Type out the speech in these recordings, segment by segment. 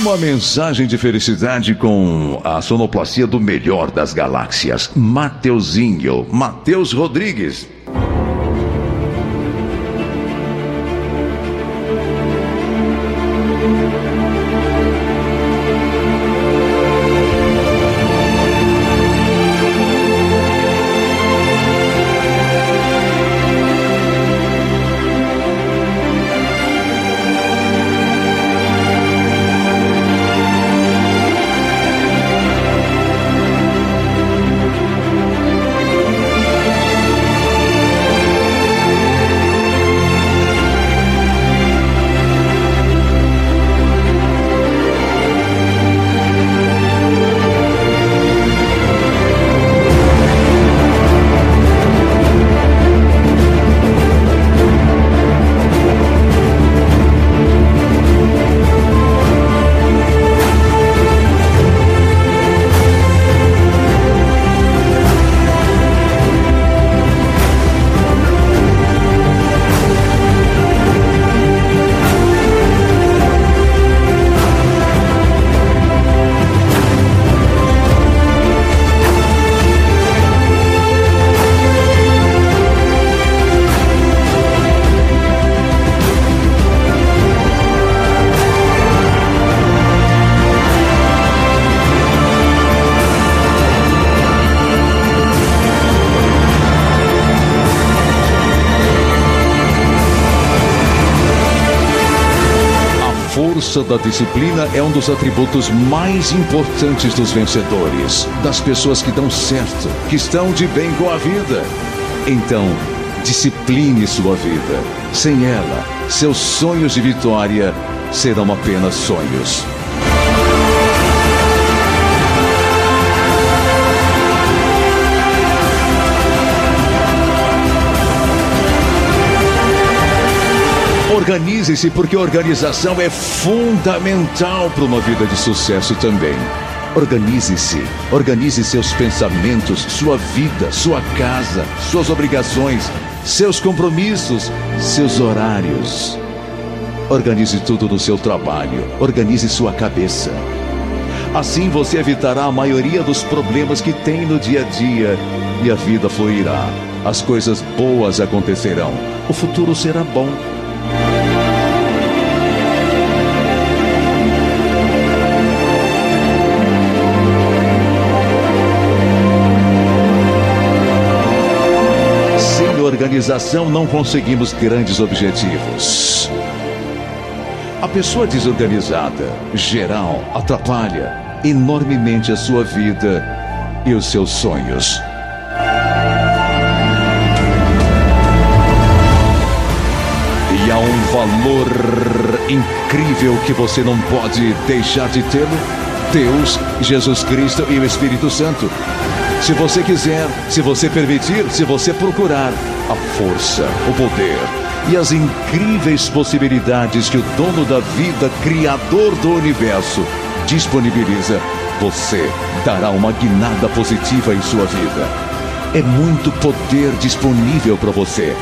Uma mensagem de felicidade com a sonoplastia do melhor das galáxias, Mateuzinho, Mateus Rodrigues. Força da disciplina é um dos atributos mais importantes dos vencedores, das pessoas que dão certo, que estão de bem com a vida. Então, discipline sua vida. Sem ela, seus sonhos de vitória serão apenas sonhos. Organize-se, porque organização é fundamental para uma vida de sucesso também. Organize-se, organize seus pensamentos, sua vida, sua casa, suas obrigações, seus compromissos, seus horários. Organize tudo no seu trabalho, organize sua cabeça. Assim você evitará a maioria dos problemas que tem no dia a dia e a vida fluirá. As coisas boas acontecerão. O futuro será bom. Organização não conseguimos grandes objetivos. A pessoa desorganizada, geral, atrapalha enormemente a sua vida e os seus sonhos. E há um valor incrível que você não pode deixar de tê-lo: Deus, Jesus Cristo e o Espírito Santo. Se você quiser, se você permitir, se você procurar, a força, o poder e as incríveis possibilidades que o dono da vida, criador do universo, disponibiliza, você dará uma guinada positiva em sua vida. É muito poder disponível para você.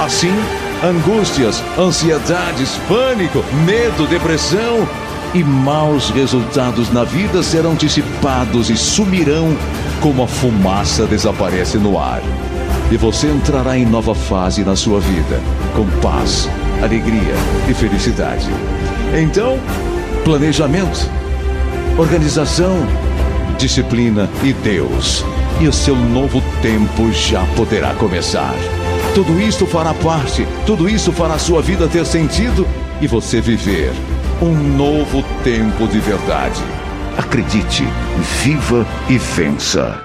Assim, angústias, ansiedades, pânico, medo, depressão e maus resultados na vida serão dissipados e sumirão como a fumaça desaparece no ar. E você entrará em nova fase na sua vida, com paz, alegria e felicidade. Então, planejamento, organização, disciplina e Deus. E o seu novo tempo já poderá começar. Tudo isso fará parte, tudo isso fará sua vida ter sentido e você viver um novo tempo de verdade. Acredite, viva e vença.